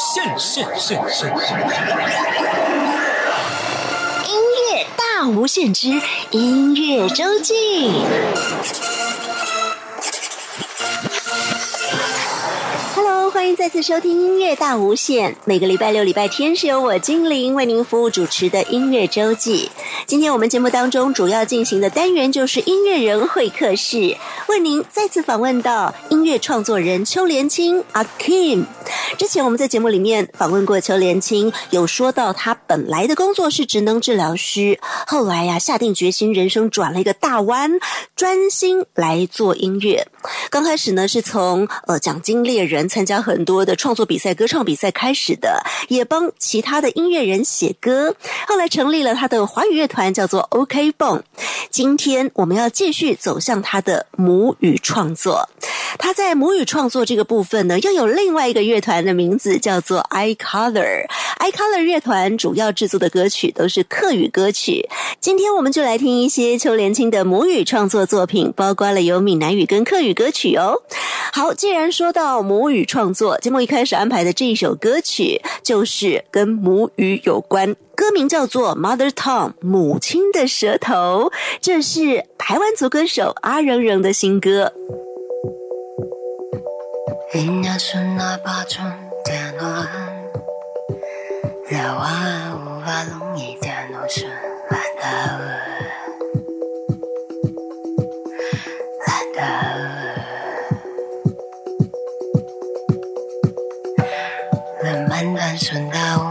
现现现现现。音乐大无限之音乐周记。Hello。欢迎再次收听音乐大无限。每个礼拜六、礼拜天是由我精灵为您服务主持的音乐周记。今天我们节目当中主要进行的单元就是音乐人会客室，为您再次访问到音乐创作人邱连青阿 Kim。之前我们在节目里面访问过邱连青，有说到他本来的工作是职能治疗师，后来呀下定决心人生转了一个大弯，专心来做音乐。刚开始呢是从呃奖金猎人参加。很多的创作比赛、歌唱比赛开始的，也帮其他的音乐人写歌。后来成立了他的华语乐团，叫做 OK Bone。今天我们要继续走向他的母语创作。他在母语创作这个部分呢，又有另外一个乐团的名字叫做 i Color。i Color 乐团主要制作的歌曲都是客语歌曲。今天我们就来听一些邱连青的母语创作作品，包括了有闽南语跟客语歌曲哦。好，既然说到母语创作，节目一开始安排的这一首歌曲，就是跟母语有关，歌名叫做《Mother Tongue》母亲的舌头，这是台湾族歌手阿荣荣的新歌。难断寸刀。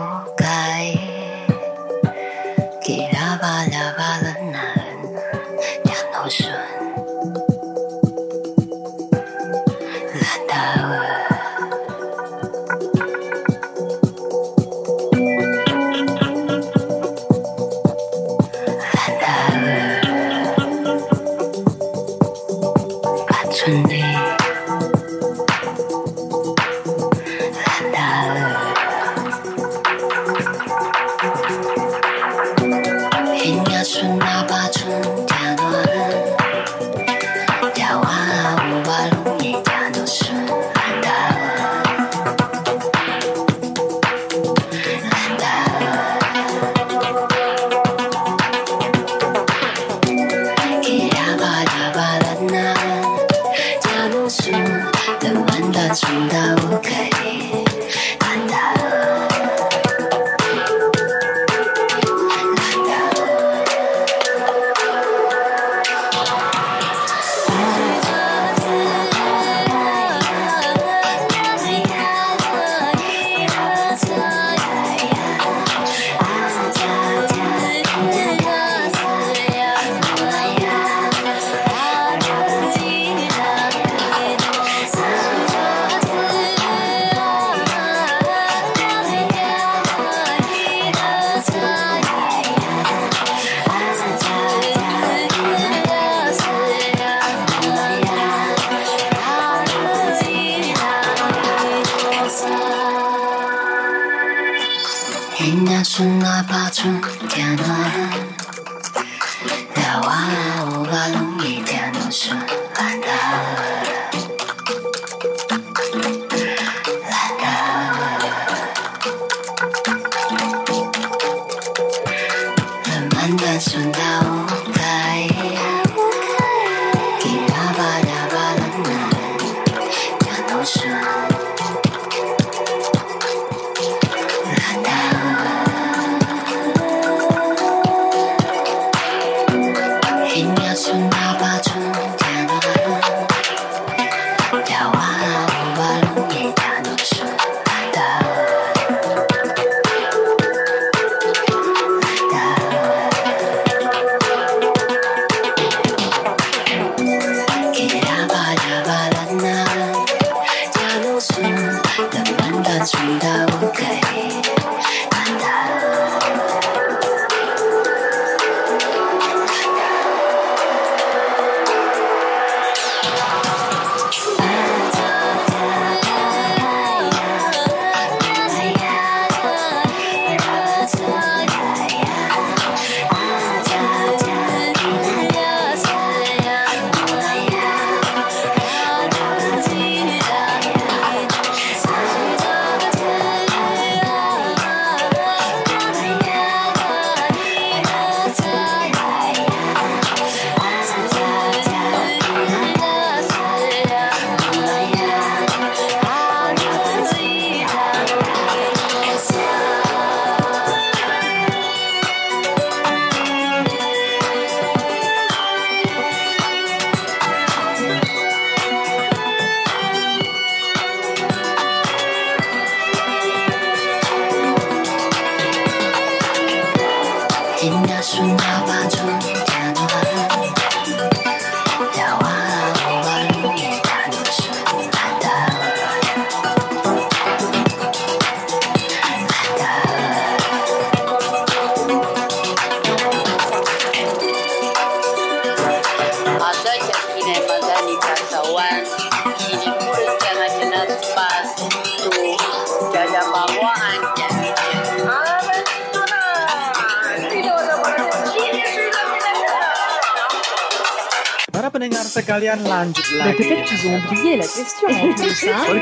pendengar sekalian lanjut Bah, lagi. Peut-être qu'ils ont oublié la question en plus. Hein? Sorry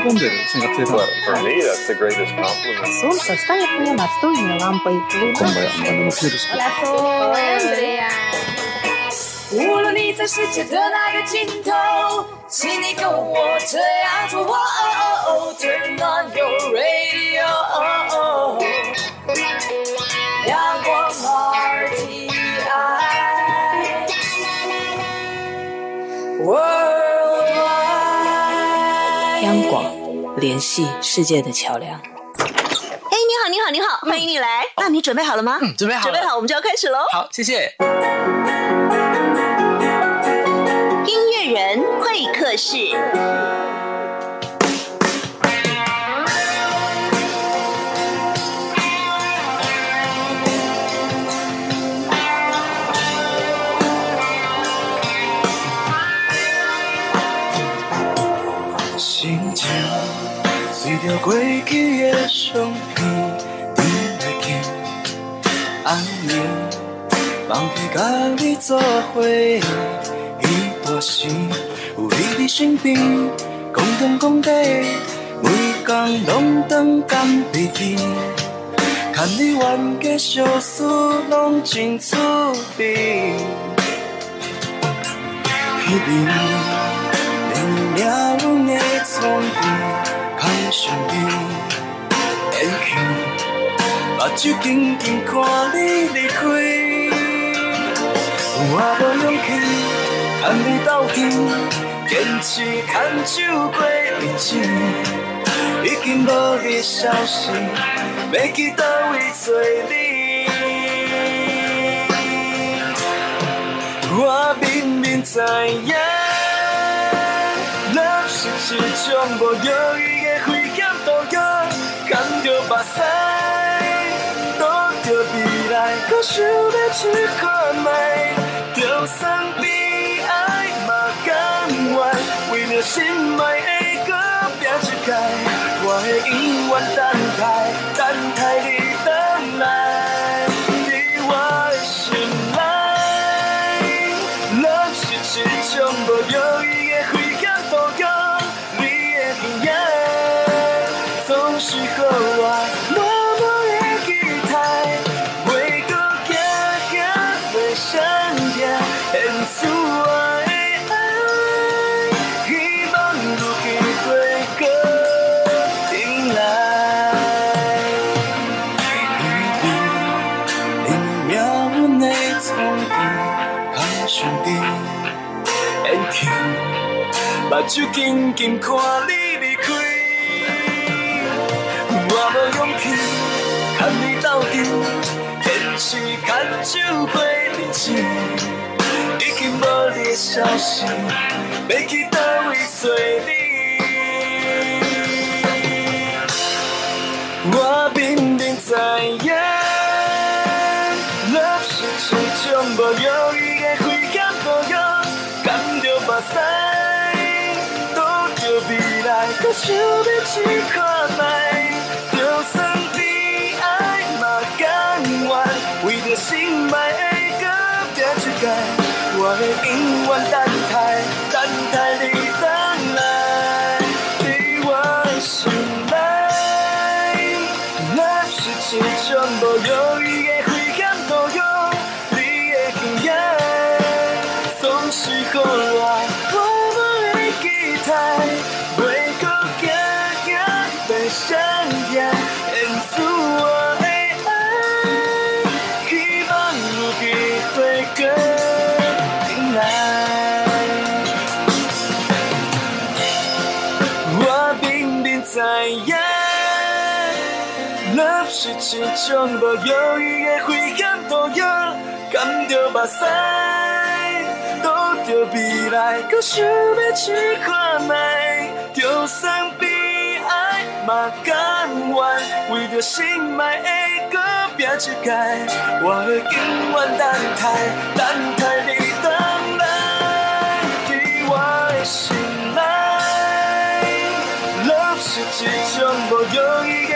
singkat cerita. For, for me, that's the greatest compliment. Солнце станет мне настольной лампой. Kombayan, ano mo serious ko? 无论你在世界的哪个尽头，请你跟我这样做。哦哦哦，Turn on your radio， 联系世界的桥梁。哎，你好，你好，你好，欢迎你来。那你准备好了吗？准备好了，准备好我们就要开始喽。好，谢谢。音乐人会客室。着过去的照片，听袂起。安妮，忘记甲你作伙，彼当时有你伫身边，讲天讲地，每工拢当敢袂记。牵你冤家小事，拢真趣味。彼边，冷冷的踪边。身你离去，目睭紧紧看你离开，我无勇气跟你斗阵，坚持牵手过日子，已经无你消息，要去到位找你，我明明知影，l 是一种无 s s và say đó thừa có chiều đến chỉ còn mày tiểu sang bi ai mà can ngoài vì xin mày ấy cứ biết chỉ cài ngoài ý tan thay tan thay đi 就静静看你离开，我无勇气和你到底，还是牵手过日子。已经无你的消息，要去叨位找你？you that you caught my 是种无用意的悔恨，涂鸦，含着目屎，躲着未来，到想要去看卖，就算悲哀嘛甘愿，为着心爱的改变世界，我会永远等待，等待你到来，是我的心内 love 是将无用意。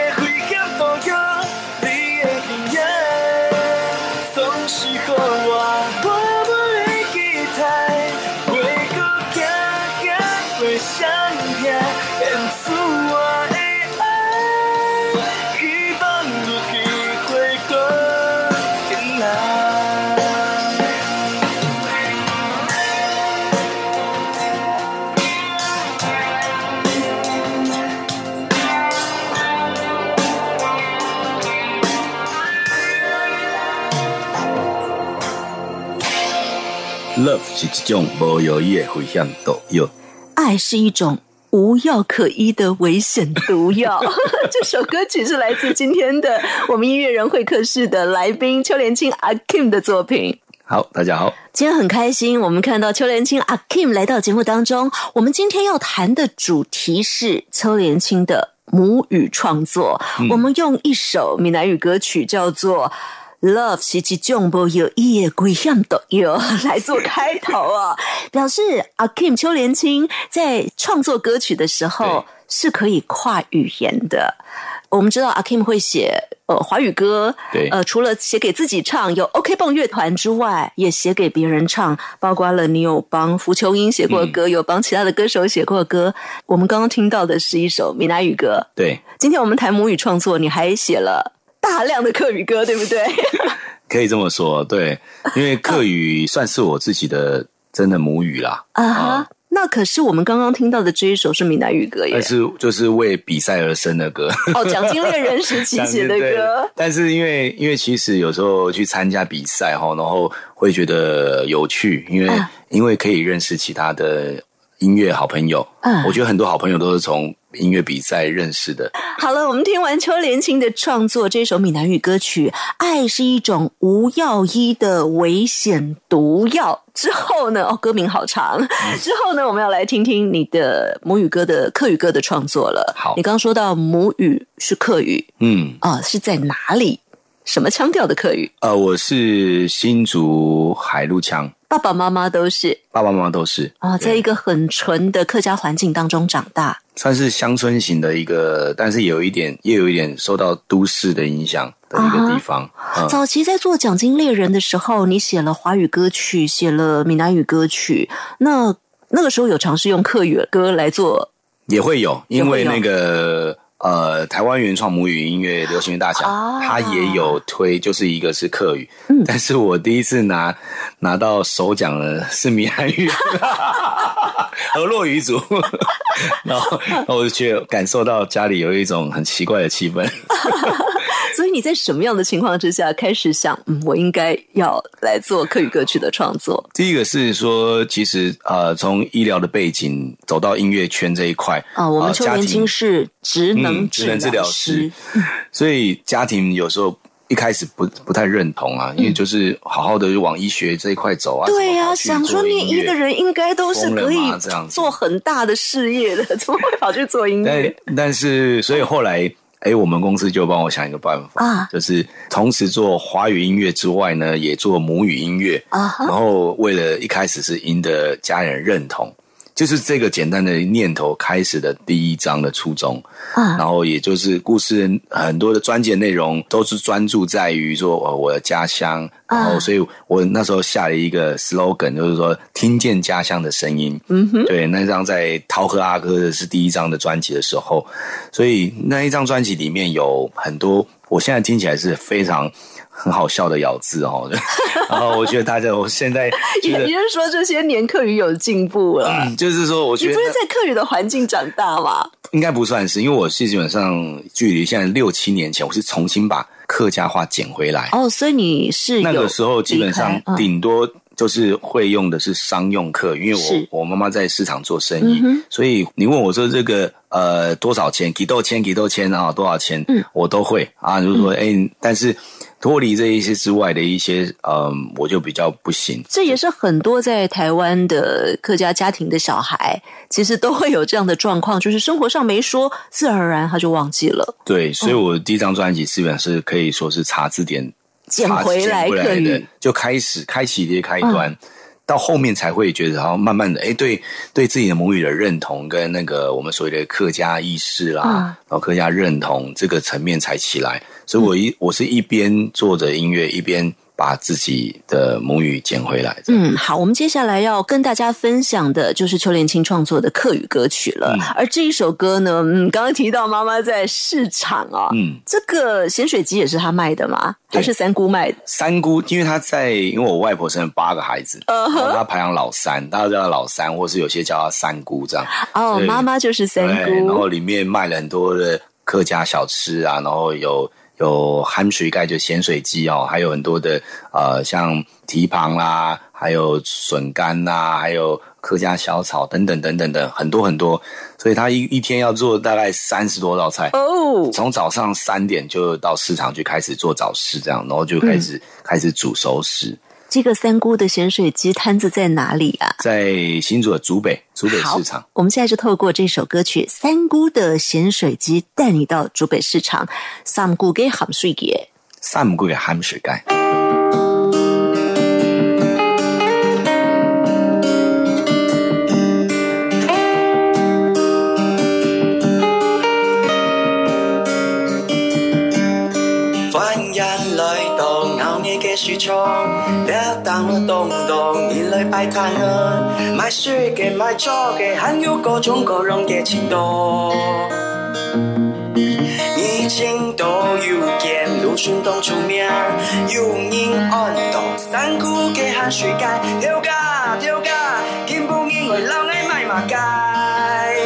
一种无药危险毒药，爱是一种无药可医的危险毒药。这首歌曲是来自今天的我们音乐人会客室的来宾邱连青阿 Kim 的作品。好，大家好，今天很开心，我们看到邱连青阿 Kim 来到节目当中。我们今天要谈的主题是邱连青的母语创作。我们用一首闽南语歌曲叫做。Love 是一种没有意夜归向都有 来做开头啊，表示阿 Kim 邱连青在创作歌曲的时候是可以跨语言的。我们知道阿 Kim 会写呃华语歌，对，呃除了写给自己唱，有 o k 蹦乐团之外，也写给别人唱，包括了你有帮胡秋英写过歌，有帮其他的歌手写过歌。我们刚刚听到的是一首闽南语歌，对。今天我们谈母语创作，你还写了。大量的客语歌，对不对？可以这么说，对，因为客语算是我自己的真的母语啦。啊，那可是我们刚刚听到的这一首是闽南语歌耶，是就是为比赛而生的歌。哦，奖金猎人时期写的歌。但是因为因为其实有时候去参加比赛哈，然后会觉得有趣，因为因为可以认识其他的音乐好朋友。嗯，我觉得很多好朋友都是从。音乐比赛认识的。好了，我们听完邱连青的创作这首闽南语歌曲《爱是一种无药医的危险毒药》之后呢？哦，歌名好长。之后呢，我们要来听听你的母语歌的客语歌的创作了。好，你刚刚说到母语是客语，嗯，啊，是在哪里？什么腔调的客语？呃，我是新竹海陆腔。爸爸妈妈都是，爸爸妈妈都是啊，在一个很纯的客家环境当中长大，算是乡村型的一个，但是有一点，又有一点受到都市的影响的一个地方。早期在做《奖金猎人》的时候，你写了华语歌曲，写了闽南语歌曲，那那个时候有尝试用客语歌来做，也会有，因为那个。呃，台湾原创母语音乐流行大奖，他也有推，就是一个是客语，但是我第一次拿拿到首奖的是闽南语和落 语族，然后我就觉感受到家里有一种很奇怪的气氛。所以你在什么样的情况之下开始想，嗯，我应该要来做客语歌曲的创作？第一个是说，其实呃，从医疗的背景走到音乐圈这一块啊，我们邱年轻是职能治疗师，所以家庭有时候一开始不不太认同啊，因为就是好好的往医学这一块走啊，对呀，想说念医的人应该都是可以这样做很大的事业的，怎么会跑去做音乐？但是，所以后来。哎，我们公司就帮我想一个办法，就是同时做华语音乐之外呢，也做母语音乐。啊，然后为了一开始是赢得家人认同。就是这个简单的念头开始的第一章的初衷啊，然后也就是故事很多的专辑内容都是专注在于说呃我的家乡，然后所以我那时候下了一个 slogan，就是说听见家乡的声音，嗯哼，对那张在涛和阿哥的是第一张的专辑的时候，所以那一张专辑里面有很多。我现在听起来是非常很好笑的咬字哦，然后我觉得大家我现在，也就是说这些年客语有进步了，嗯、就是说我觉得你不是在客语的环境长大吗？应该不算是，因为我是基本上距离现在六七年前，我是重新把客家话捡回来。哦，所以你是那个时候基本上顶多。就是会用的是商用课，因为我我妈妈在市场做生意，所以你问我说这个呃多少钱，几多钱，几多然啊，多少钱，嗯，我都会啊，就是说哎，但是脱离这一些之外的一些，嗯，我就比较不行。这也是很多在台湾的客家家庭的小孩，其实都会有这样的状况，就是生活上没说，自然而然他就忘记了。对，所以我第一张专辑基本是可以说是查字典。捡回来，对，就开始开启的一开端，到后面才会觉得，然后慢慢的，哎，对，对自己的母语的认同跟那个我们所谓的客家意识啦，然后客家认同这个层面才起来。所以，我一我是一边做着音乐，一边。把自己的母语捡回来。嗯，好，我们接下来要跟大家分享的就是邱连清创作的客语歌曲了。而这一首歌呢，嗯，刚刚提到妈妈在市场啊，嗯，这个咸水鸡也是他卖的吗？还是三姑卖。三姑，因为他在，因为我外婆生八个孩子，呃，他排行老三，大家叫老三，或是有些叫他三姑这样。哦，妈妈就是三姑。然后里面卖很多的客家小吃啊，然后有。有咸水盖，就咸水鸡哦，还有很多的，呃，像蹄膀啦，还有笋干呐，还有客家小炒等等等等等，很多很多。所以他一一天要做大概三十多道菜哦，从早上三点就到市场去开始做早市，这样，然后就开始开始煮熟食。这个三姑的咸水鸡摊子在哪里啊？在新竹竹北竹北市场。我们现在就透过这首歌曲《三姑的咸水鸡》，带你到竹北市场三姑给咸水街，三姑给咸水街。摆摊个，卖水粿卖炸粿，还有各种各种嘅钱多。以前都有钱，路顺当出名，又唔认安多。山区汗水解，了解了解，根本因为人个卖嘛该。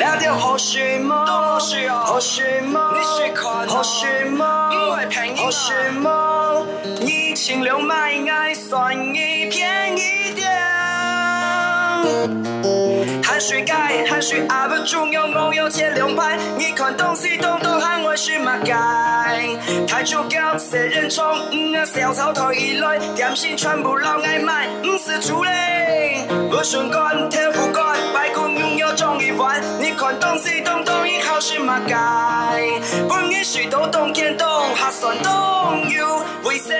拿着雨伞帽，雨伞帽，雨伞帽，因为朋友。钱留买爱，算你便宜点。汗水解，汗水阿不重要，我有吃两盘。你看东西，东东喊我输嘛解？台柱哥，人冲，五个小丑台伊来，点心全部拢爱买，不是主不顺干，天赋干，白骨拥有中意玩。你看东西，东东一。界，半夜睡到东天东，西牵东游为西。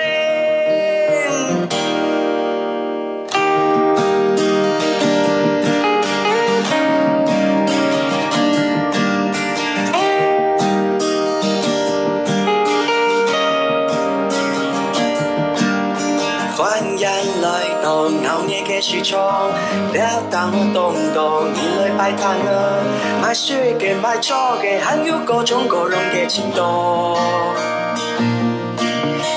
市场了当当当，你来摆摊了，卖水果卖蔬菜，还有各种各样的钱多。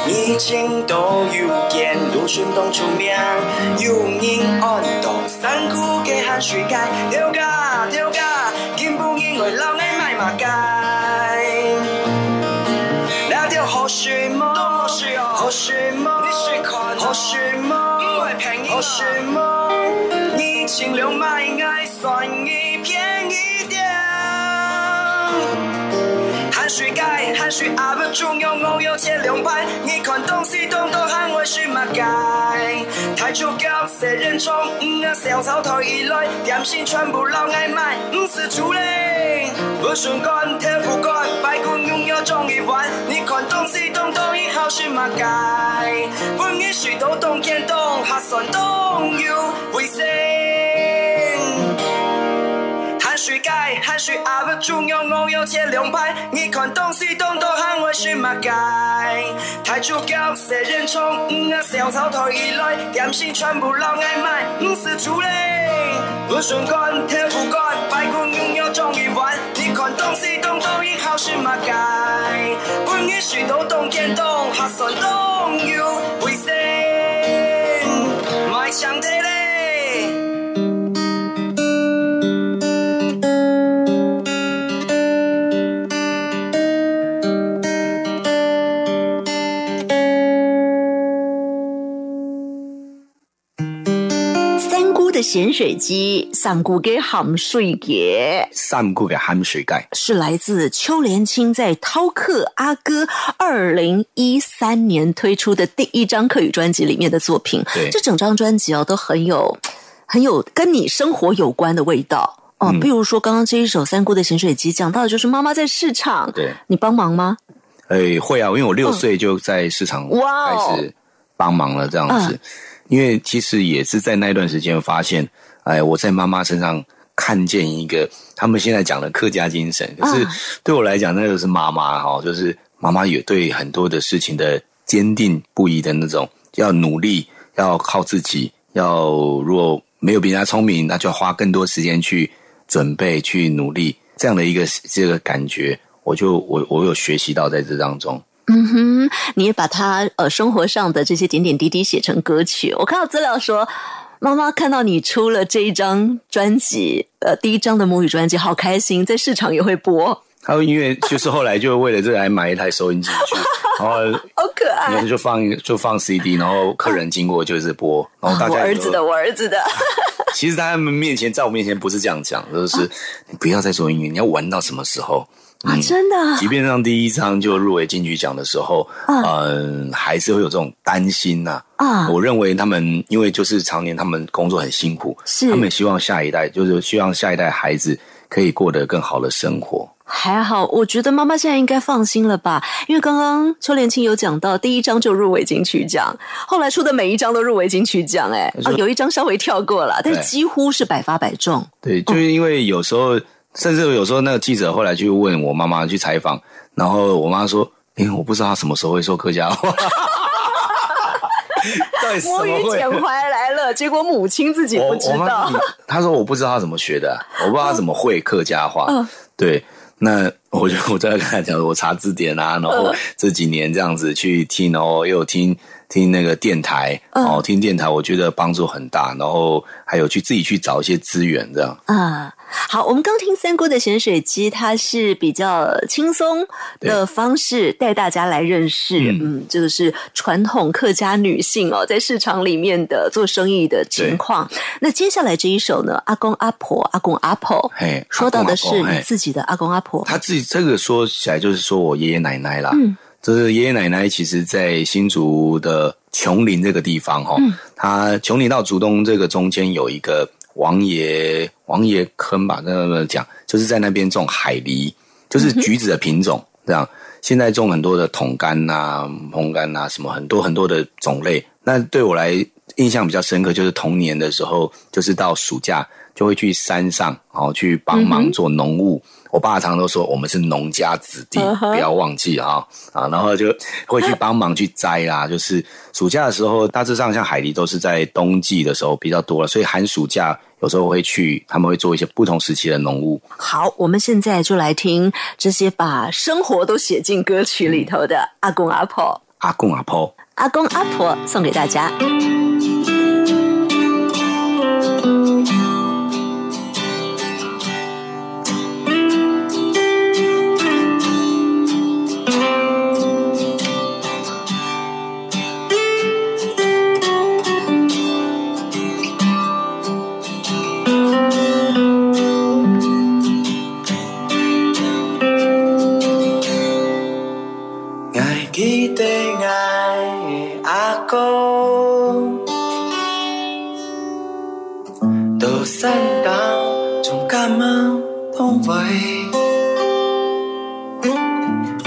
以前都有见，如今都出名，有人按档，三姑的汗水街，招架招架，根本因为老爱卖马甲。你要河水吗？好心吗？河水吗？或许某，你尽量买爱，算伊便宜点。汗水盖，汗水也不重要，我有钱两百，你看东西东都喊我输嘛该。就叫世人宠，吾啊上草台以来，点心全部留外买，吾是主人。不顺干，退不管，白骨鸳鸯终于完。你看东西东东，一好是马改，本意是都东见东，核算东有卫生。水街，海水也不重要，我有钱两百。你看东西东东，喊我去买街。台柱港，四人冲，啊小草头以来，盐市全部拢爱买，唔是错嘞。不锈钢，铁不管，排骨牛肉总一碗。你看东西东都一号是买街。我个是老东建东，学算东游会先，卖场地嘞。的咸水鸡，三姑给咸水盖，三姑给咸水盖是来自邱连青在饕客阿哥二零一三年推出的第一张客语专辑里面的作品。对，这整张专辑哦，都很有很有跟你生活有关的味道哦。比如说刚刚这一首三姑的咸水鸡，讲到的就是妈妈在市场，对，你帮忙吗？哎，会啊，因为我六岁就在市场开始帮忙了，这样子。因为其实也是在那一段时间发现，哎，我在妈妈身上看见一个他们现在讲的客家精神，可是对我来讲，那个是妈妈哈，就是妈妈也对很多的事情的坚定不移的那种，要努力，要靠自己，要如果没有比他聪明，那就花更多时间去准备，去努力，这样的一个这个感觉，我就我我有学习到在这当中。嗯哼，你也把他呃生活上的这些点点滴滴写成歌曲。我看到资料说，妈妈看到你出了这一张专辑，呃，第一张的母语专辑，好开心，在市场也会播。还有音乐，就是后来就为了这个，买一台收音机，然后好可爱，然后就放就放 CD，然后客人经过就是播，然后大我儿子的，我儿子的。其实他们面前，在我面前不是这样讲，就是你不要再做音乐，你要玩到什么时候？啊，真的！即便上第一章就入围金曲奖的时候，嗯，还是会有这种担心呐。啊，我认为他们因为就是常年他们工作很辛苦，是他们希望下一代就是希望下一代孩子可以过得更好的生活。还好，我觉得妈妈现在应该放心了吧，因为刚刚邱连清有讲到第一章就入围金曲奖，后来出的每一章都入围金曲奖，哎，啊，有一张稍微跳过了，但是几乎是百发百中。对，就是因为有时候。甚至有时候，那个记者后来去问我妈妈去采访，然后我妈说：“哎，我不知道他什么时候会说客家话。”对，母语捡回来了，结果母亲自己不知道。他说：“我不知道他怎么学的，我不知道他怎么会客家话。”对，那。我就我在跟他讲，我查字典啊，然后这几年这样子去听哦，又听听那个电台哦，听电台我觉得帮助很大，然后还有去自己去找一些资源这样。啊，好，我们刚听三姑的咸水鸡，它是比较轻松的方式带大家来认识，嗯，就是传统客家女性哦，在市场里面的做生意的情况。那接下来这一首呢，阿公阿婆，阿公阿婆，说到的是你自己的阿公阿婆，他自这个说起来就是说我爷爷奶奶啦，嗯，是爷爷奶奶，其实在新竹的琼林这个地方哈，嗯，他琼林到竹东这个中间有一个王爷王爷坑吧，那么讲就是在那边种海梨，就是橘子的品种这样。现在种很多的桶干呐、烘干呐，什么很多很多的种类。那对我来印象比较深刻，就是童年的时候，就是到暑假就会去山上然、哦，去帮忙做农务。我爸常都说我们是农家子弟，不要忘记啊啊！然后就会去帮忙去摘啦，就是暑假的时候，大致上像海狸都是在冬季的时候比较多了，所以寒暑假有时候会去，他们会做一些不同时期的农务。好，我们现在就来听这些把生活都写进歌曲里头的阿公阿婆，阿公阿婆，阿公阿婆，送给大家。山岛，从感冒痛为。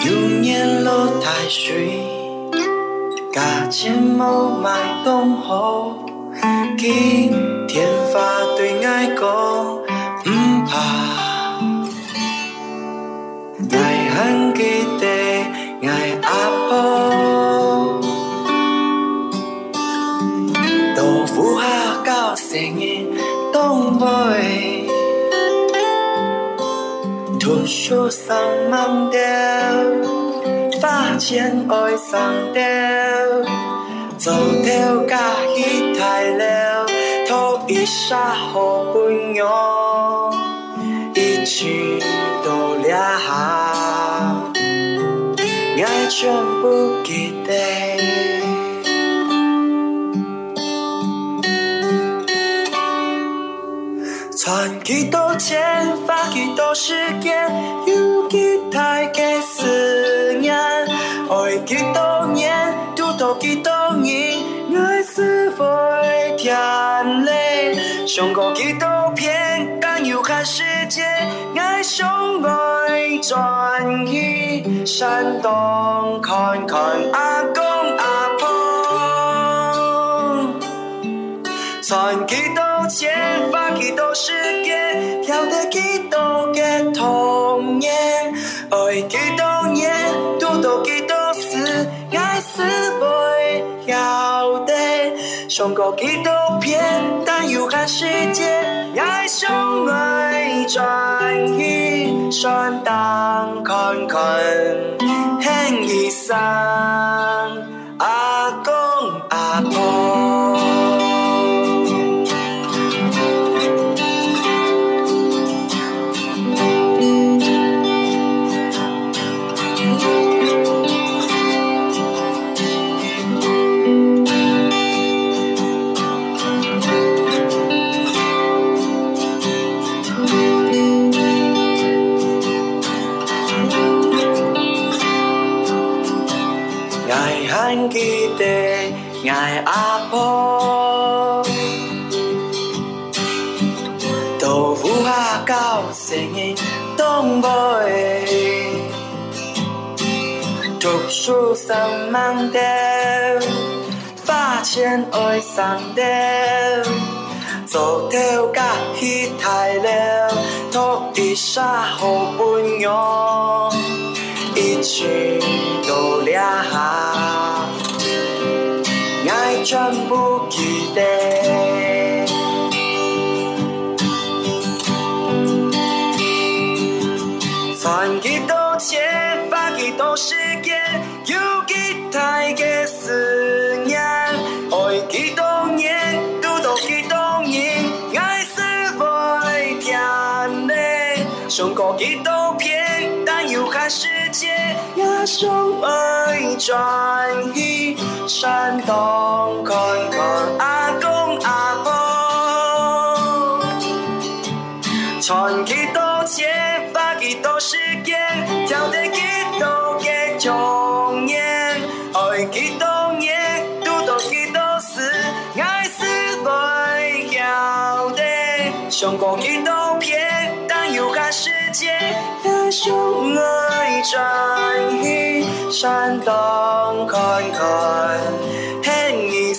流年落太水，价钱无买东好。今天发对爱讲，唔怕。树上芒稻，花前爱上苗。做钓甲起大了，偷一纱好归羊，一起多只虾，爱穿不给得。几多钱花，几多时间，有几多个思念，爱几多年，拄到几多人，爱是否会嘞？上过几多片，但有看世界，爱上爱转去，山东看看阿公阿婆，赚几多钱花，几多时间。教的基督嘅童耶，愛基督耶，讀到基督是愛是會要的，勝過基督篇，但要看世界，愛相愛轉移，上當看看輕易散。竹笋满山，花千爱山巅，石头甲溪太冷，托一下好朋友，一千都了，下，爱穿不记得。世界，阿兄爱转移。山东看看阿公阿婆。穿几多钱，发几多时间，跳得几多个钟点，爱几多年，拄到几多事，爱死来晓得，上过几多片，但有看世界。chúc người tràn hy san tông con còn hết nghĩ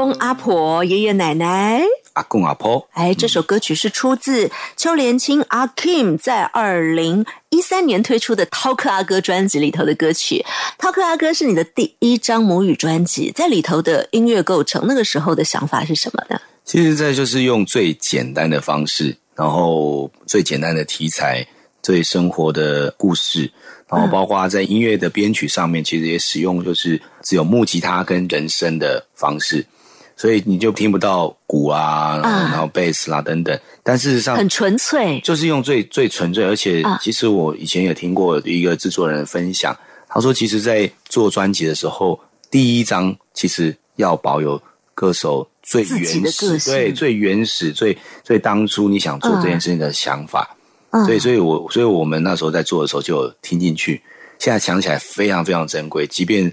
公阿婆、爷爷奶奶、阿公阿婆，哎，这首歌曲是出自邱连青阿 Kim 在二零一三年推出的《涛客阿哥》专辑里头的歌曲。《涛客阿哥》是你的第一张母语专辑，在里头的音乐构成，那个时候的想法是什么呢？其实在就是用最简单的方式，然后最简单的题材，最生活的故事，然后包括在音乐的编曲上面，其实也使用就是只有木吉他跟人声的方式。所以你就听不到鼓啊，然后贝斯啦等等，但事实上很纯粹，就是用最最纯粹。而且其实我以前也听过一个制作人分享，他说，其实，在做专辑的时候，第一张其实要保有歌手最原始、最最原始、最最当初你想做这件事情的想法。所以，所以我所以我们那时候在做的时候就听进去，现在想起来非常非常珍贵，即便。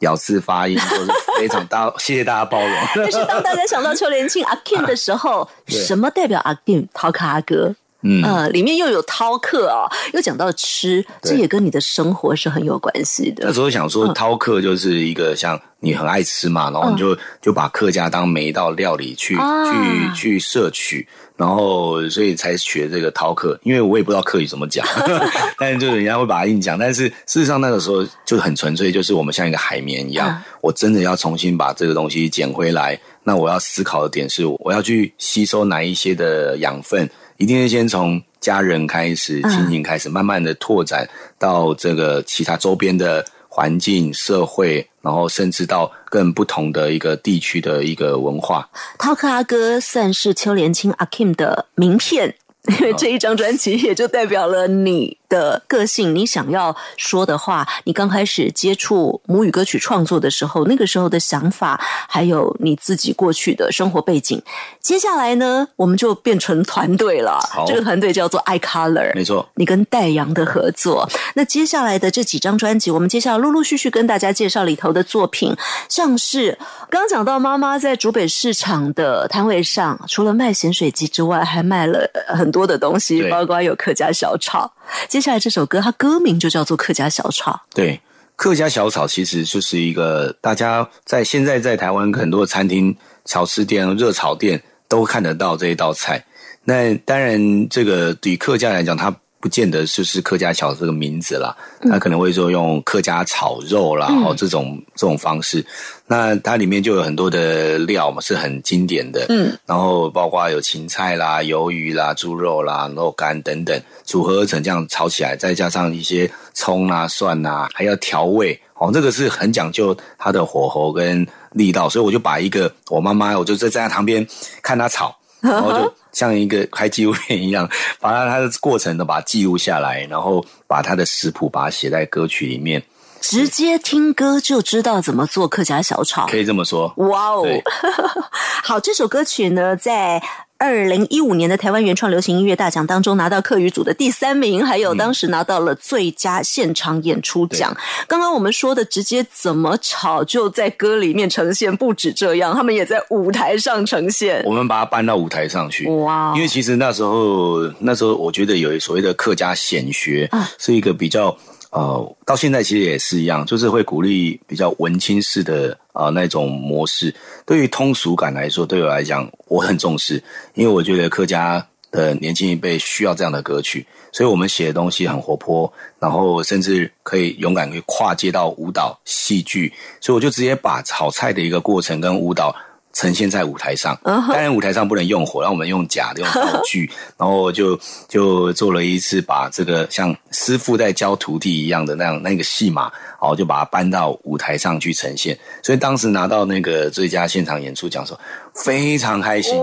咬字发音都是非常大，谢谢大家包容。但是当大家想到邱连庆阿 Ken 的时候，什么代表阿 Ken？陶卡阿哥。嗯，里面又有饕客哦，又讲到吃，这也跟你的生活是很有关系的。那时候想说，饕客就是一个像你很爱吃嘛，然后你就就把客家当每一道料理去去去摄取，然后所以才学这个饕客。因为我也不知道客语怎么讲，但是就是人家会把它硬讲。但是事实上那个时候就很纯粹，就是我们像一个海绵一样，我真的要重新把这个东西捡回来。那我要思考的点是，我要去吸收哪一些的养分。一定是先从家人开始，亲情开始，慢慢的拓展到这个其他周边的环境、社会，然后甚至到更不同的一个地区的一个文化。涛克阿哥算是邱连清阿 Kim 的名片，因为这一张专辑也就代表了你。的个性，你想要说的话，你刚开始接触母语歌曲创作的时候，那个时候的想法，还有你自己过去的生活背景。接下来呢，我们就变成团队了。这个团队叫做 iColor，没错。你跟戴阳的合作，那接下来的这几张专辑，我们接下来陆陆续续跟大家介绍里头的作品，像是刚讲到妈妈在竹北市场的摊位上，除了卖咸水鸡之外，还卖了很多的东西，包括有客家小炒。接下来这首歌，它歌名就叫做《客家小炒》。对，《客家小炒》其实就是一个大家在现在在台湾很多餐厅、小吃店、热炒店都看得到这一道菜。那当然，这个对客家来讲，它。不见得就是客家桥这个名字啦，他可能会说用客家炒肉啦，哦，这种这种方式，那它里面就有很多的料嘛，是很经典的，嗯，然后包括有芹菜啦、鱿鱼啦、猪肉啦、肉干等等，组合成这样炒起来，再加上一些葱啊、蒜啊，还要调味，哦，这个是很讲究它的火候跟力道，所以我就把一个我妈妈，我就在站在旁边看她炒。然后就像一个开纪录片一样，把它它的过程都把它记录下来，然后把它的食谱把它写在歌曲里面，直接听歌就知道怎么做客家小炒，可以这么说。哇哦，好，这首歌曲呢，在。二零一五年的台湾原创流行音乐大奖当中，拿到客语组的第三名，还有当时拿到了最佳现场演出奖。刚刚我们说的直接怎么吵就在歌里面呈现，不止这样，他们也在舞台上呈现。我们把它搬到舞台上去，哇！因为其实那时候，那时候我觉得有所谓的客家显学，是一个比较呃，到现在其实也是一样，就是会鼓励比较文青式的。啊，那种模式对于通俗感来说，对我来讲我很重视，因为我觉得客家的年轻一辈需要这样的歌曲，所以我们写的东西很活泼，然后甚至可以勇敢去跨界到舞蹈、戏剧，所以我就直接把炒菜的一个过程跟舞蹈呈现在舞台上，当然舞台上不能用火，让我们用假的用道 具，然后就就做了一次把这个像师傅在教徒弟一样的那样那个戏码。哦，就把它搬到舞台上去呈现，所以当时拿到那个最佳现场演出奖的时候，非常开心，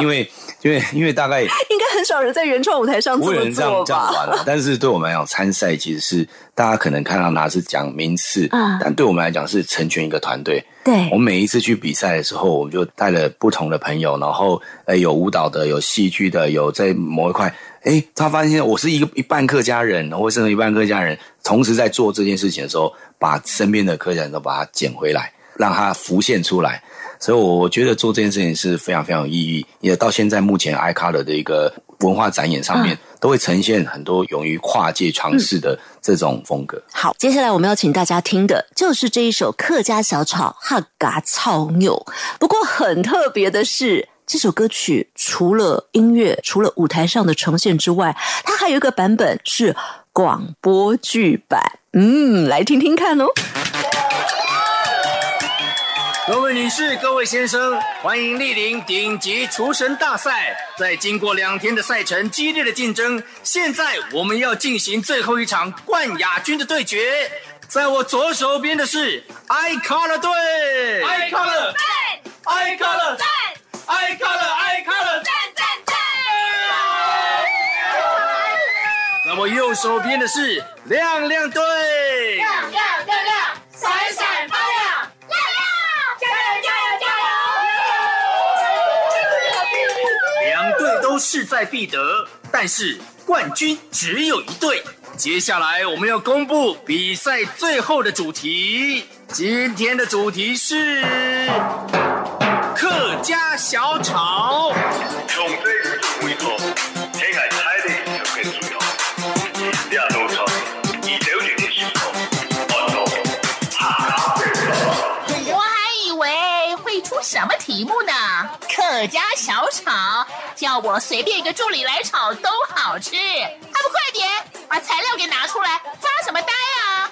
因为因为因为大概 应该很少人在原创舞台上这么这样玩了。但是对我们来讲，参赛其实是大家可能看到拿是奖名次，但对我们来讲是成全一个团队。对我们每一次去比赛的时候，我们就带了不同的朋友，然后呃有舞蹈的，有戏剧的，有在某一块。哎，他发现我是一个一半客家人，我身为一半客家人，同时在做这件事情的时候，把身边的客家人都把它捡回来，让它浮现出来。所以，我我觉得做这件事情是非常非常有意义。也到现在目前，iColor 的一个文化展演上面，都会呈现很多勇于跨界尝试的这种风格。好，接下来我们要请大家听的就是这一首客家小草哈嘎操牛。不过很特别的是。这首歌曲除了音乐、除了舞台上的呈现之外，它还有一个版本是广播剧版。嗯，来听听看哦。各位女士、各位先生，欢迎莅临顶级厨神大赛。在经过两天的赛程激烈的竞争，现在我们要进行最后一场冠亚军的对决。在我左手边的是 i color 队，i color 队，i color 队。爱看了，爱看了，赞赞赞！那么右手边的是亮亮队，亮亮亮亮，闪闪发亮，亮亮，加油加油加油！两队都势在必得，但是冠军只有一队。接下来我们要公布比赛最后的主题，今天的主题是。客家小炒。我还以为会出什么题目呢？客家小炒，叫我随便一个助理来炒都好吃，还不快点把材料给拿出来，发什么呆啊？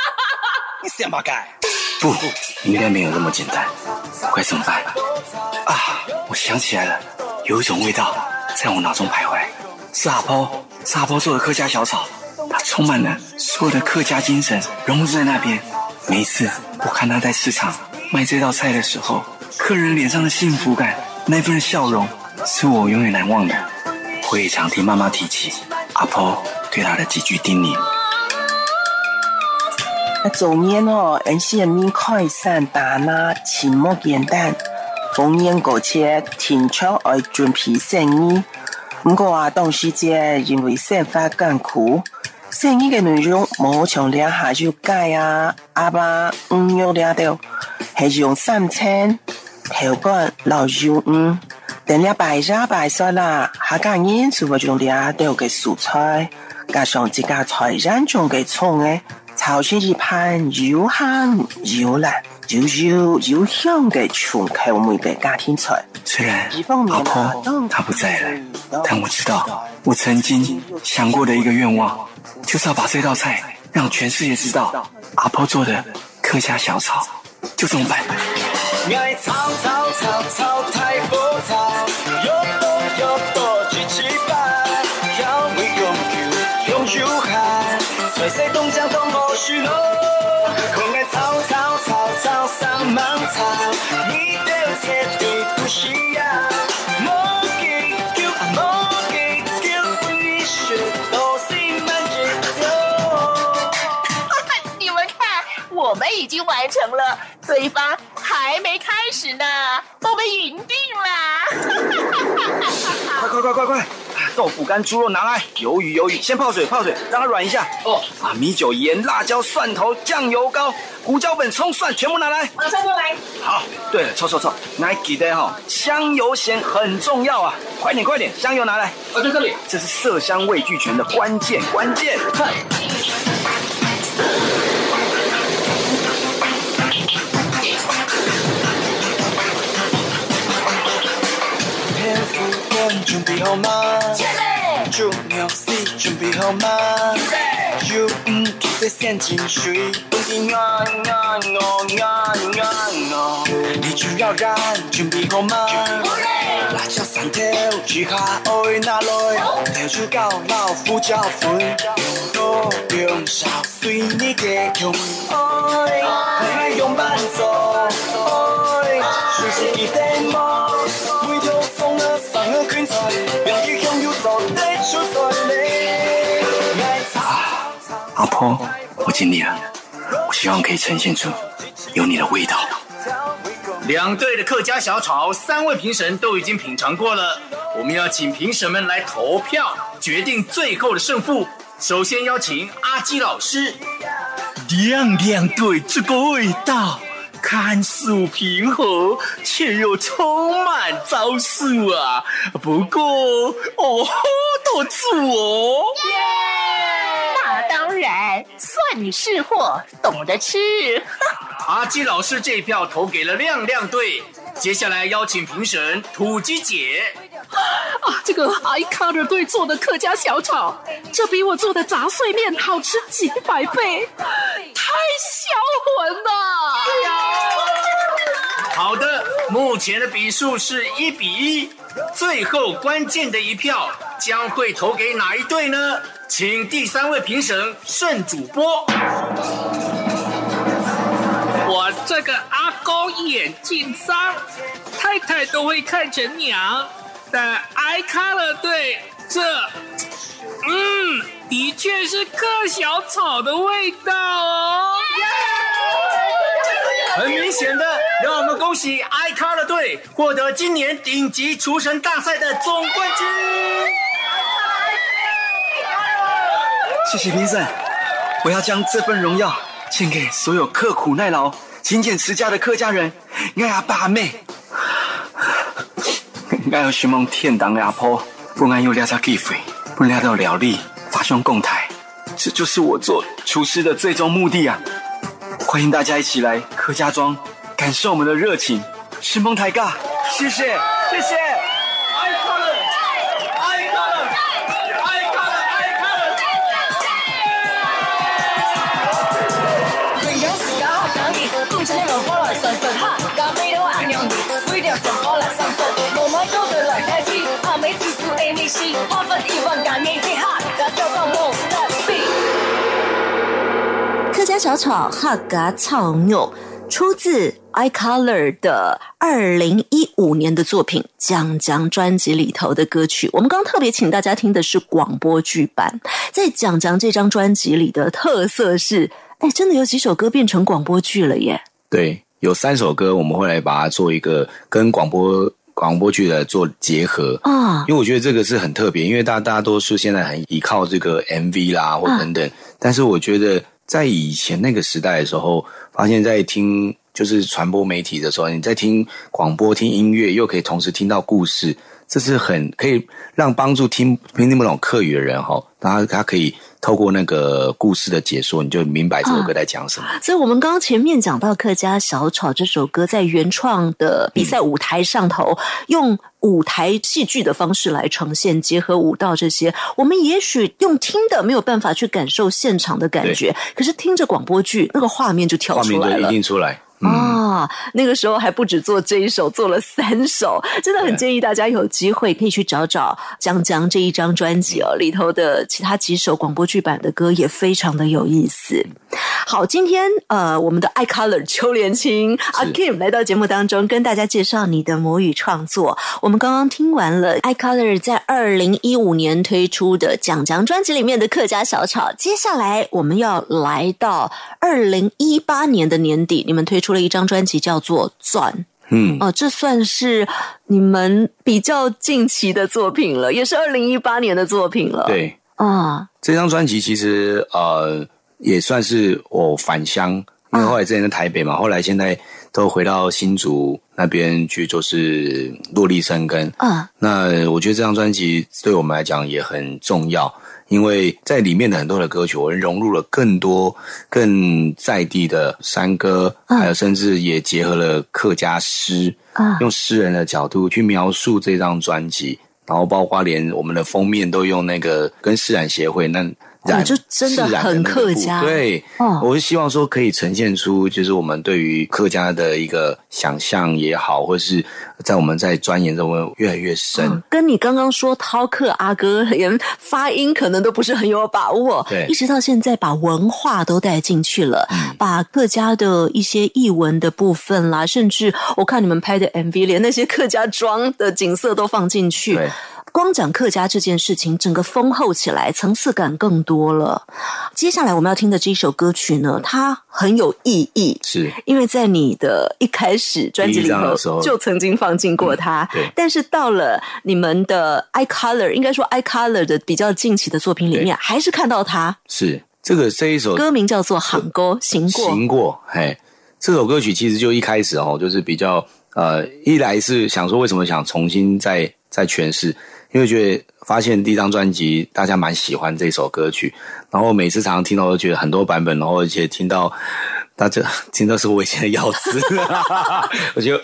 你想八盖。不应该没有那么简单，我该怎么办？啊，我想起来了，有一种味道在我脑中徘徊，是阿婆阿婆做的客家小炒，它充满了所有的客家精神，融入在那边。每一次我看他在市场卖这道菜的时候，客人脸上的幸福感，那份笑容，是我永远难忘的。我也常听妈妈提起阿婆对他的几句叮咛。那早年哦，恩施人民开山打那，阡陌简单；逢年过节，停车而准备生意。不过啊，当时节因为生花艰苦，生鱼嘅内容无像两下就改啊，阿爸唔要两还是用三餐，后过老油嗯。等了白砂白酸啦，下加腌是味种两豆嘅蔬菜，加上自家菜园种葱诶。好香一盘又香又懒又又又香的全开我们的家庭菜。虽然老婆她不在了，但我知道，我曾经想过的一个愿望，就是要把这道菜让全世界知道，阿婆做的客家小炒，就这么办。已经完成了，对方还没开始呢，我们赢定了！快快快快快！豆腐干、猪肉拿来，鱿鱼鱿鱼先泡水泡水，让它软一下。哦，啊，米酒、盐、辣椒、蒜头、酱油膏、胡椒粉、葱蒜全部拿来，马上就来。好，对了，错错错，d a 的哈，香油咸很重要啊！快点快点，香油拿来。哦，在这里，这是色香味俱全的关键关键。准备好吗？准备。祝牛 C 准备好吗？准备。又唔去做生钱水？牛牛牛牛牛牛，你就要干，准备好吗？准备。拉车上台，只看我拿雷，留老虎叫飞，多平常，随你的凶。牛，你来用万错，牛，全我尽力了，我希望可以呈现出有你的味道。两队的客家小炒，三位评审都已经品尝过了，我们要请评审们来投票决定最后的胜负。首先邀请阿基老师，亮亮对这个味道看似平和，却又充满招数啊！不过，哦多得我。哦！当然，算你是货，懂得吃。阿基老师这一票投给了亮亮队。接下来邀请评审土鸡姐。啊，这个 Color 队做的客家小炒，这比我做的杂碎面好吃几百倍，太销魂了！好的，目前的比数是一比一，最后关键的一票将会投给哪一队呢？请第三位评审盛主播，我这个阿公眼镜脏，太太都会看成娘，但 i color 队这，嗯，的确是克小草的味道哦，很明显的，让我们恭喜 i color 队获得今年顶级厨神大赛的总冠军。谢谢评审，我要将这份荣耀献给所有刻苦耐劳、勤俭持家的客家人。爱阿爸阿妹，爱有寻梦天堂的阿婆，不爱又聊到聚会，不料到了力，发声共台，这就是我做厨师的最终目的啊！欢迎大家一起来客家庄，感受我们的热情，寻梦台尬，谢谢，谢谢。客家小炒客家炒肉，出自 iColor 的二零一五年的作品《蒋蒋》专辑里头的歌曲。我们刚特别请大家听的是广播剧版。在蒋蒋这张专辑里的特色是，哎，真的有几首歌变成广播剧了耶！对，有三首歌，我们会来把它做一个跟广播。广播剧的做结合啊，因为我觉得这个是很特别，因为大大多数现在很依靠这个 MV 啦或等等，但是我觉得在以前那个时代的时候，发现，在听就是传播媒体的时候，你在听广播听音乐，又可以同时听到故事，这是很可以让帮助听听不懂课语的人哈，他他可以。透过那个故事的解说，你就明白这首歌在讲什么。所以我们刚刚前面讲到《客家小炒》这首歌，在原创的比赛舞台上头，用舞台戏剧的方式来呈现，结合舞蹈这些，我们也许用听的没有办法去感受现场的感觉，可是听着广播剧，那个画面就跳出来了，已经出来。啊，那个时候还不止做这一首，做了三首，真的很建议大家有机会可以去找找江江这一张专辑哦，里头的其他几首广播剧版的歌也非常的有意思。好，今天呃，我们的 i color 秋连青阿 Kim 来到节目当中，跟大家介绍你的母语创作。我们刚刚听完了 i color 在二零一五年推出的蒋蒋专辑里面的客家小炒，接下来我们要来到二零一八年的年底，你们推出。出了一张专辑，叫做《钻》。嗯，哦，这算是你们比较近期的作品了，也是二零一八年的作品了。对，啊，这张专辑其实呃，也算是我返乡，因为后来之前在台北嘛，后来现在都回到新竹那边去，就是落地生根。啊，那我觉得这张专辑对我们来讲也很重要。因为在里面的很多的歌曲，我们融入了更多、更在地的山歌，还有甚至也结合了客家诗啊，用诗人的角度去描述这张专辑，然后包括连我们的封面都用那个跟诗展协会那。就真的很客家，对我是希望说可以呈现出，就是我们对于客家的一个想象也好，或是，在我们在钻研中问越来越深。跟你刚刚说，饕客阿哥 连发音可能都不是很有把握，对，一直到现在把文化都带进去了，把客家的一些译文的部分啦，甚至我看你们拍的 MV，连那些客家庄的景色都放进去。光讲客家这件事情，整个丰厚起来，层次感更多了。接下来我们要听的这一首歌曲呢，它很有意义，是因为在你的一开始专辑里头就曾经放进过它，但是到了你们的 I Color 应该说 I Color 的比较近期的作品里面，还是看到它是这个这一首歌名叫做《杭沟行过》，行过。嘿。这首歌曲其实就一开始哦，就是比较呃，一来是想说为什么想重新再再诠释。因为觉得发现第一张专辑大家蛮喜欢这首歌曲，然后每次常常听到都觉得很多版本，然后而且听到，大家听到是我以前的哈哈，我觉得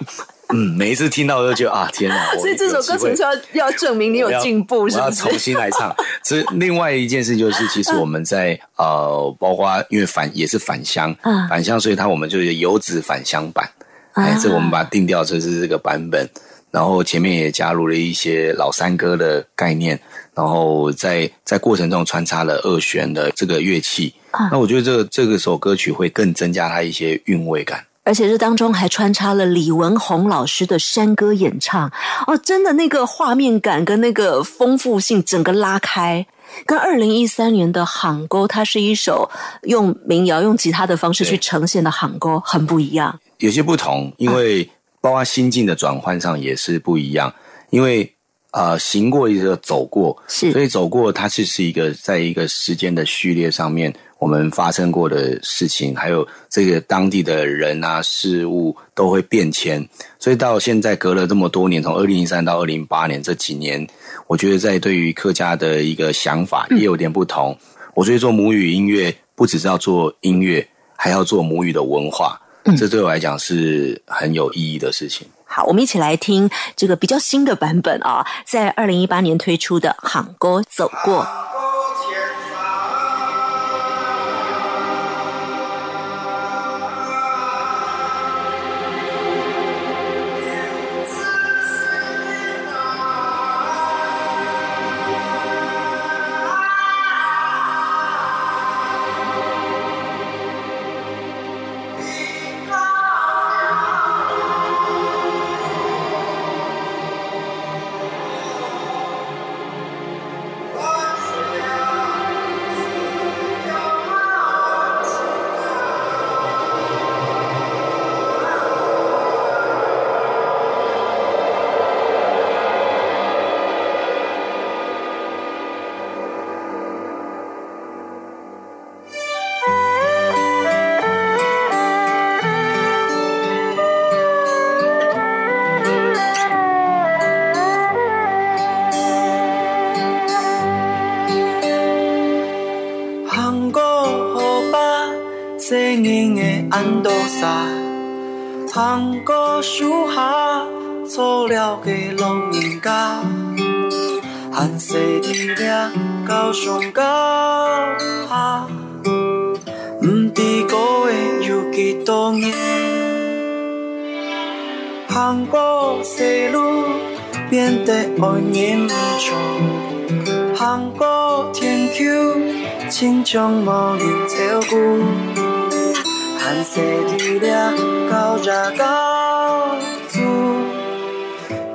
嗯，每一次听到都觉得啊，天哪！所以这首歌纯粹要要证明你有进步，是要重新来唱。这另外一件事就是，其实我们在呃，包括因为返也是返乡，返乡，所以他我们就有子返乡版，哎，这我们把它定掉，就是这个版本。然后前面也加入了一些老山歌的概念，然后在在过程中穿插了二弦的这个乐器啊。那我觉得这这个首歌曲会更增加它一些韵味感。而且这当中还穿插了李文宏老师的山歌演唱哦，真的那个画面感跟那个丰富性，整个拉开跟二零一三年的《杭沟》，它是一首用民谣用吉他的方式去呈现的《杭沟》，很不一样。有些不同，因为。包括心境的转换上也是不一样，因为啊，行过一个走过，是，所以走过它其是一个，在一个时间的序列上面，我们发生过的事情，还有这个当地的人啊、事物都会变迁，所以到现在隔了这么多年，从二零一三到二零八年这几年，我觉得在对于客家的一个想法也有点不同。我觉得做母语音乐，不只是要做音乐，还要做母语的文化。这对我来讲是很有意义的事情。好，我们一起来听这个比较新的版本啊，在二零一八年推出的《喊歌走过》。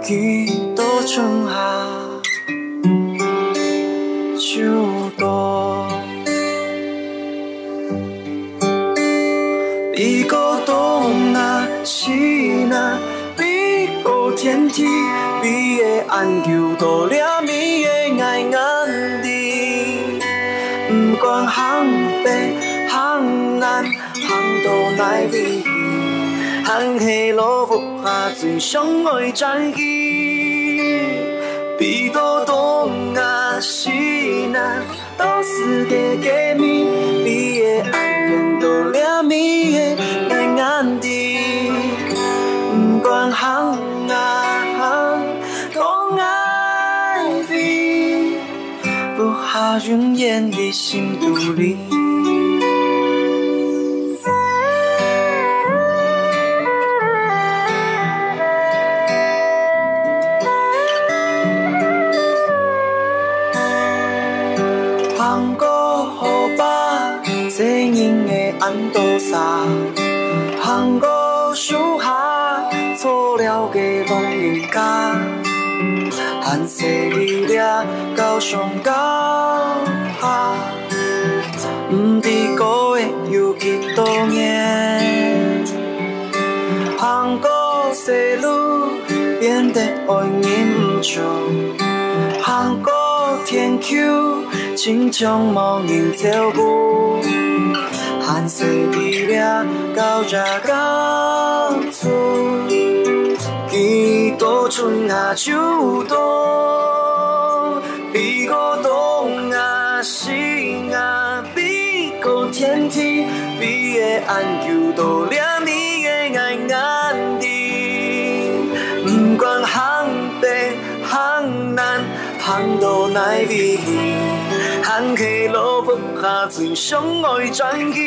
天都春夏秋冬，比个东南西北，比个天气，比个眼球大了，比个爱眼睛。不管行北行南，行到哪里。黑落雨下最相爱天气，变多冻啊，是难到时的见面，你会忍到了你的泪眼底，不管行啊行，痛爱你，雨下永夜的心独立。上高下，不知高矮有多度。行过西路，变得爱念旧。行过天桥，心中茫然太久。汗水滴落，到这到处，几度春夏秋冬。比过东阿西阿，比过天梯，比个安丘都了你的爱，眼底。不管杭北杭南，杭州哪里？杭起路不花钱，相爱赚钱。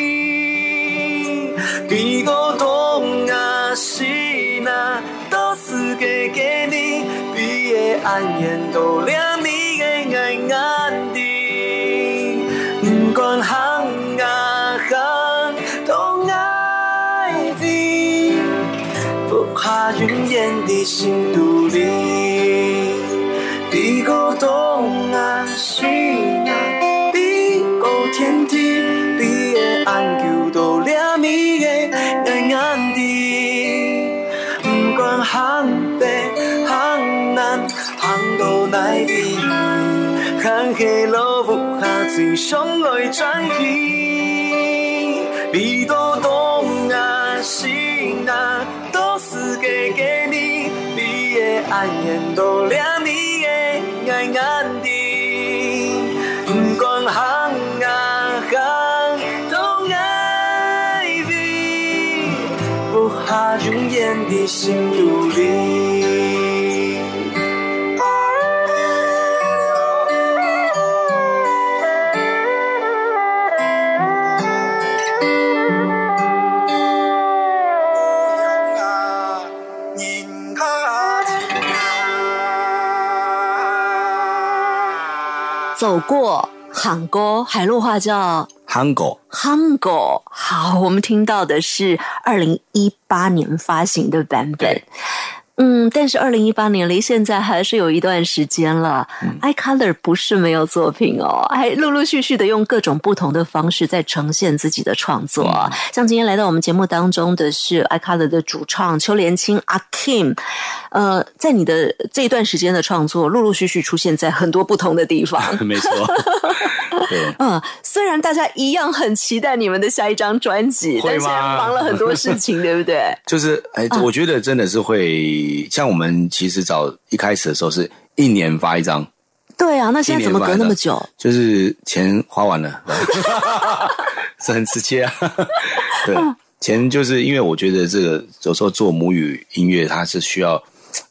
比过东阿西阿，都是给给年，比个安丘都亮。天地心独立，地沟东啊西啊，地沟天地，彼个憨球都抓咪个在眼底，不管行北行南行到内边，行起路步下前想来赚钱，地沟。人人都亮你的眼睛，不管行啊行都爱你，不怕颜的心独立。走过韩国海陆话叫韩国韩国。好，我们听到的是二零一八年发行的版本。嗯，但是二零一八年离现在还是有一段时间了。iColor 不是没有作品哦，还陆陆续续的用各种不同的方式在呈现自己的创作。像今天来到我们节目当中的是 iColor 的主创邱连青阿 Kim，呃，在你的这一段时间的创作，陆陆续续出现在很多不同的地方。没错，嗯，虽然大家一样很期待你们的下一张专辑，但是忙了很多事情，对不对？就是，哎，我觉得真的是会。像我们其实早一开始的时候是一年发一张，对啊，那现在怎么隔那么久？就是钱花完了，是很直接啊。对，钱就是因为我觉得这个有时候做母语音乐，它是需要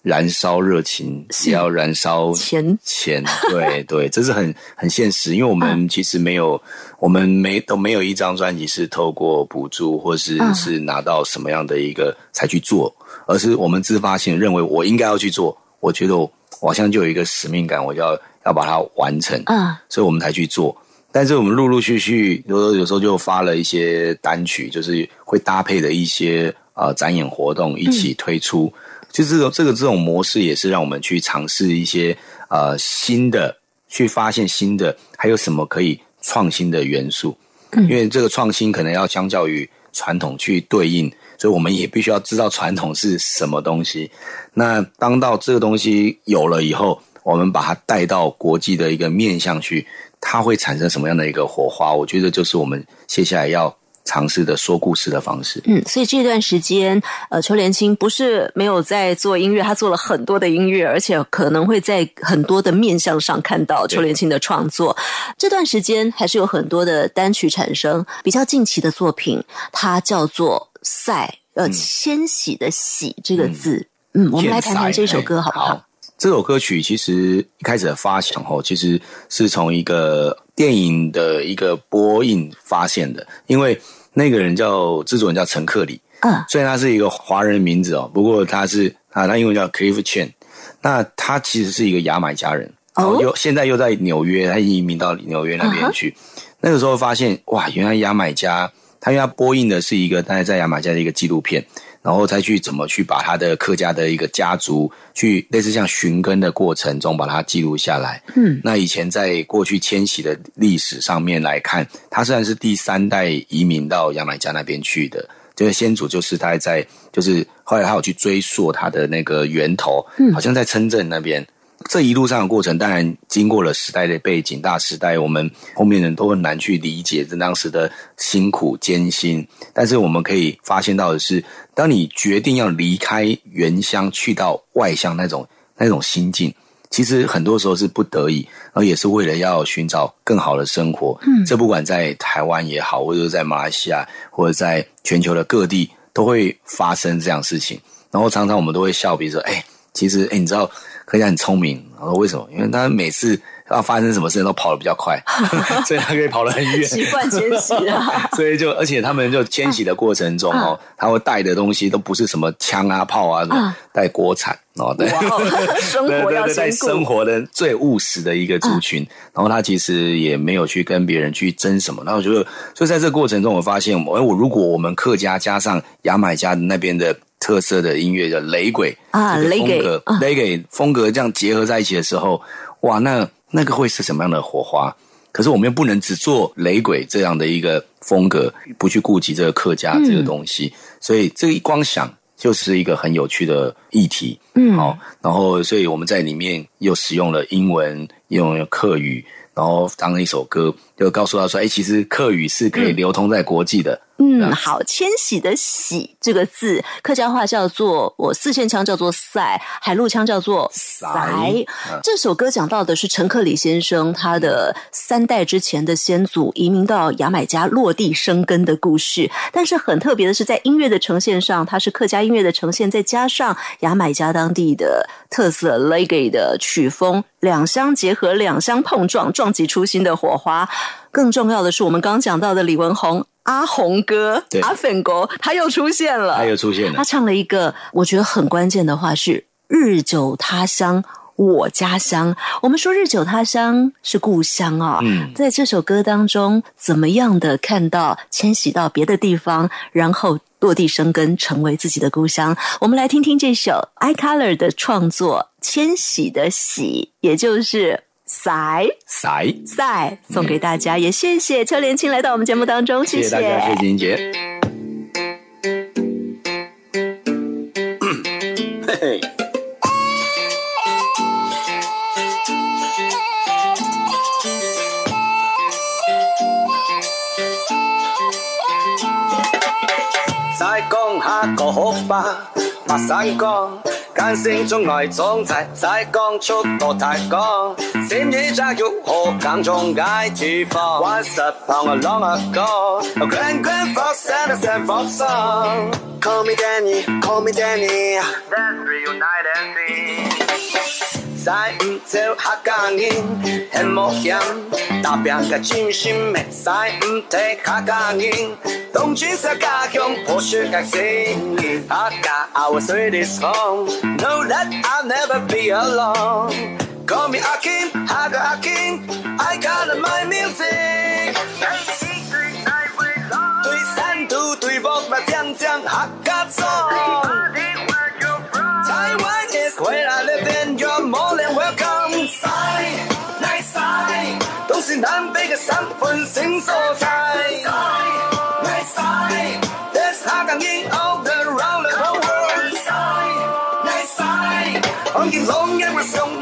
燃烧热情，需要燃烧钱钱。对 对，这是很很现实，因为我们其实没有，我们没都没有一张专辑是透过补助或是是拿到什么样的一个才去做。而是我们自发性认为我应该要去做，我觉得我好像就有一个使命感，我就要要把它完成，嗯，所以我们才去做。但是我们陆陆续续，有有时候就发了一些单曲，就是会搭配的一些呃展演活动一起推出。就实这种这个这种模式也是让我们去尝试一些呃新的，去发现新的还有什么可以创新的元素。因为这个创新可能要相较于传统去对应。所以我们也必须要知道传统是什么东西。那当到这个东西有了以后，我们把它带到国际的一个面向去，它会产生什么样的一个火花？我觉得就是我们接下来要。尝试的说故事的方式，嗯，所以这段时间，呃，邱连青不是没有在做音乐，他做了很多的音乐，而且可能会在很多的面向上看到邱连青的创作。这段时间还是有很多的单曲产生，比较近期的作品，它叫做《赛》呃，千禧的“禧”这个字，嗯，我们来谈谈这首歌好不好？这首歌曲其实一开始发想哦，其实是从一个。电影的一个播映发现的，因为那个人叫制作人叫陈克里，嗯，虽然他是一个华人的名字哦，不过他是啊，他英文叫 Clive Chan，那他其实是一个牙买加人，哦，又现在又在纽约，他移民到纽约那边去，那个时候发现哇，原来牙买加，他因为他播映的是一个，大是在牙买加的一个纪录片。然后再去怎么去把他的客家的一个家族，去类似像寻根的过程中把它记录下来。嗯，那以前在过去迁徙的历史上面来看，他虽然是第三代移民到牙买加那边去的，这个先祖就是他在就是后来他有去追溯他的那个源头，嗯，好像在深圳那边。这一路上的过程，当然经过了时代的背景，大时代，我们后面人都很难去理解这当时的辛苦艰辛。但是我们可以发现到的是，当你决定要离开原乡去到外乡，那种那种心境，其实很多时候是不得已，而也是为了要寻找更好的生活。嗯，这不管在台湾也好，或者在马来西亚，或者在全球的各地，都会发生这样事情。然后常常我们都会笑，比如说，哎，其实哎，你知道。他家很聪明，我说为什么？因为他每次要发生什么事情都跑得比较快，所以他可以跑得很远。习惯迁徙啊，所以就而且他们就迁徙的过程中哦，他会带的东西都不是什么枪啊、炮啊，带锅铲哦。生活要对对对，在生活的最务实的一个族群。然后他其实也没有去跟别人去争什么。然后我觉得，所以在这过程中，我发现，哎，我如果我们客家加上牙买加那边的。特色的音乐叫雷鬼啊，雷鬼，雷鬼风格这样结合在一起的时候，哇，那那个会是什么样的火花？可是我们又不能只做雷鬼这样的一个风格，不去顾及这个客家这个东西，所以这个光想就是一个很有趣的议题。嗯，好，然后所以我们在里面又使用了英文，用客语，然后当了一首歌，就告诉他说：“哎，其实客语是可以流通在国际的。”嗯，好，迁徙的“徙”这个字，客家话叫做“我”，四线腔叫做“赛”，海陆腔叫做“赛”。这首歌讲到的是陈克里先生他的三代之前的先祖移民到牙买加落地生根的故事。但是很特别的是，在音乐的呈现上，它是客家音乐的呈现，再加上牙买加当地的特色 l e g a y 的曲风，两相结合，两相碰撞，撞击出新的火花。更重要的是，我们刚讲到的李文红阿红哥阿粉哥，他又出现了，他又出现了。他唱了一个我觉得很关键的话是“日久他乡我家乡”。我们说“日久他乡是故乡”啊，在这首歌当中，怎么样的看到迁徙到别的地方，然后落地生根，成为自己的故乡？我们来听听这首 i color 的创作《迁徙的徙》，也就是。塞塞塞送给大家，也谢谢邱连青来到我们节目当中，谢谢大家，谢谢金嘿嘿。再讲下个好吧，马上讲。感性中爱闯在西江出过太江，心与家玉何感壮，该地方。One c u p on a long ago，滚滚发生，song. Call me Danny，call me Danny，t h t s reunite and see。再唔走哈家人，很冒险。打拼甲尽心，再唔退哈家人。当真世界雄，不输个胜利。哈家，我随你走，No g let I l l never be alone。Call me a king，哈个 a k i n i got my music。南北嘅省份整梳晒。West side, that's Hakangi all around the whole world. West song.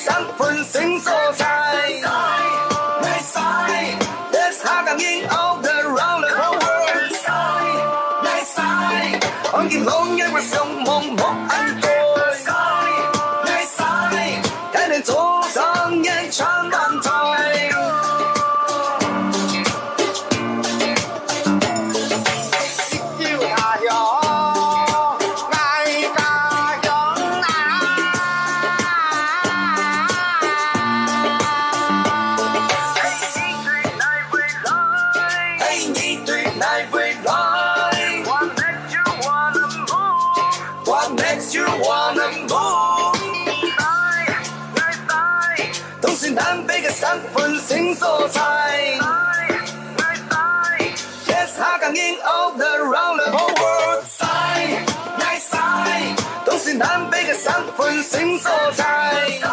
三分新所在。Side, nice side, there's 下港 in all around the whole world. Side, nice side，看见龙一我上梦莫 sing so tight.